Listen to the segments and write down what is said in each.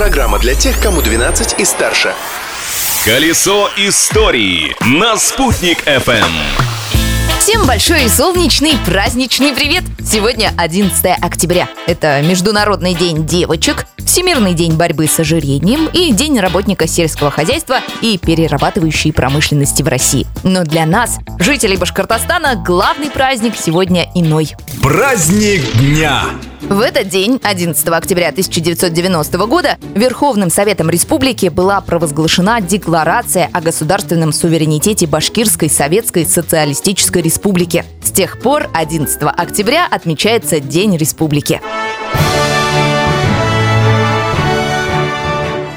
Программа для тех, кому 12 и старше. Колесо истории на «Спутник FM. Всем большой солнечный праздничный привет! Сегодня 11 октября. Это Международный день девочек, Всемирный день борьбы с ожирением и День работника сельского хозяйства и перерабатывающей промышленности в России. Но для нас, жителей Башкортостана, главный праздник сегодня иной. Праздник дня! В этот день, 11 октября 1990 года, Верховным Советом Республики была провозглашена Декларация о государственном суверенитете Башкирской Советской Социалистической Республики. С тех пор 11 октября отмечается День Республики.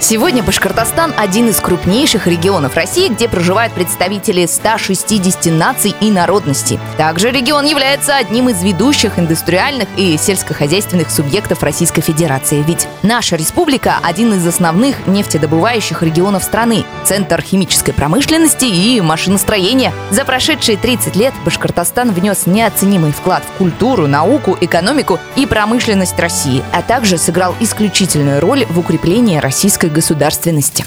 Сегодня Башкортостан – один из крупнейших регионов России, где проживают представители 160 наций и народностей. Также регион является одним из ведущих индустриальных и сельскохозяйственных субъектов Российской Федерации. Ведь наша республика – один из основных нефтедобывающих регионов страны, центр химической промышленности и машиностроения. За прошедшие 30 лет Башкортостан внес неоценимый вклад в культуру, науку, экономику и промышленность России, а также сыграл исключительную роль в укреплении российской государственности.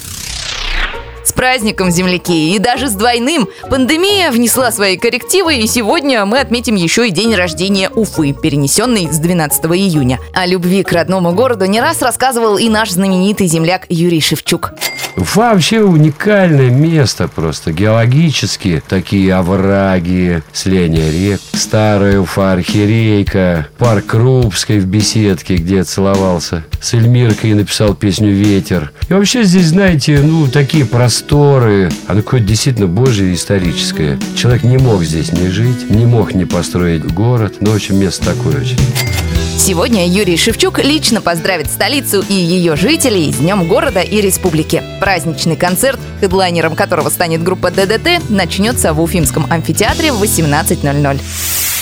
С праздником, земляки! И даже с двойным! Пандемия внесла свои коррективы, и сегодня мы отметим еще и день рождения Уфы, перенесенный с 12 июня. О любви к родному городу не раз рассказывал и наш знаменитый земляк Юрий Шевчук. Вообще уникальное место просто. Геологически такие овраги, сление рек. Старая Уфа, архирейка, парк Крупской в беседке, где я целовался. С Эльмиркой написал песню «Ветер». И вообще здесь, знаете, ну, такие просторы. Оно какое-то действительно божье историческое. Человек не мог здесь не жить, не мог не построить город. Но, в общем, место такое очень. Сегодня Юрий Шевчук лично поздравит столицу и ее жителей с Днем города и республики. Праздничный концерт, хедлайнером которого станет группа ДДТ, начнется в Уфимском амфитеатре в 18.00.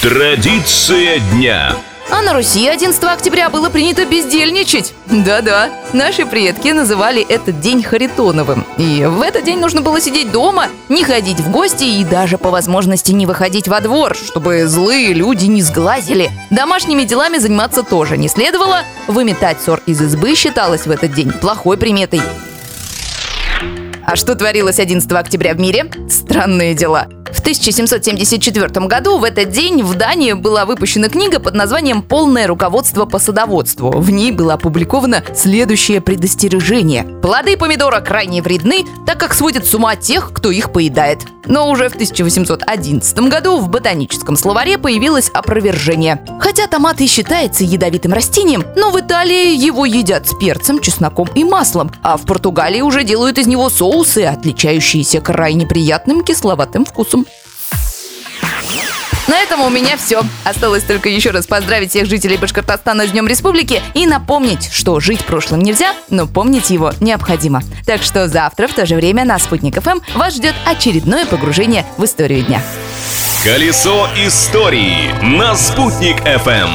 Традиция дня. А на Руси 11 октября было принято бездельничать. Да-да, наши предки называли этот день Харитоновым. И в этот день нужно было сидеть дома, не ходить в гости и даже по возможности не выходить во двор, чтобы злые люди не сглазили. Домашними делами заниматься тоже не следовало. Выметать ссор из избы считалось в этот день плохой приметой. А что творилось 11 октября в мире? Странные дела. В 1774 году в этот день в Дании была выпущена книга под названием «Полное руководство по садоводству». В ней было опубликовано следующее предостережение. Плоды помидора крайне вредны, так как сводят с ума тех, кто их поедает. Но уже в 1811 году в ботаническом словаре появилось опровержение. Хотя томат и считается ядовитым растением, но в Италии его едят с перцем, чесноком и маслом, а в Португалии уже делают из него соусы, отличающиеся крайне приятным кисловатым вкусом. Этом у меня все. Осталось только еще раз поздравить всех жителей Башкортостана с Днем Республики и напомнить, что жить прошлым нельзя, но помнить его необходимо. Так что завтра в то же время на Спутник ФМ вас ждет очередное погружение в историю дня. Колесо истории на «Спутник FM.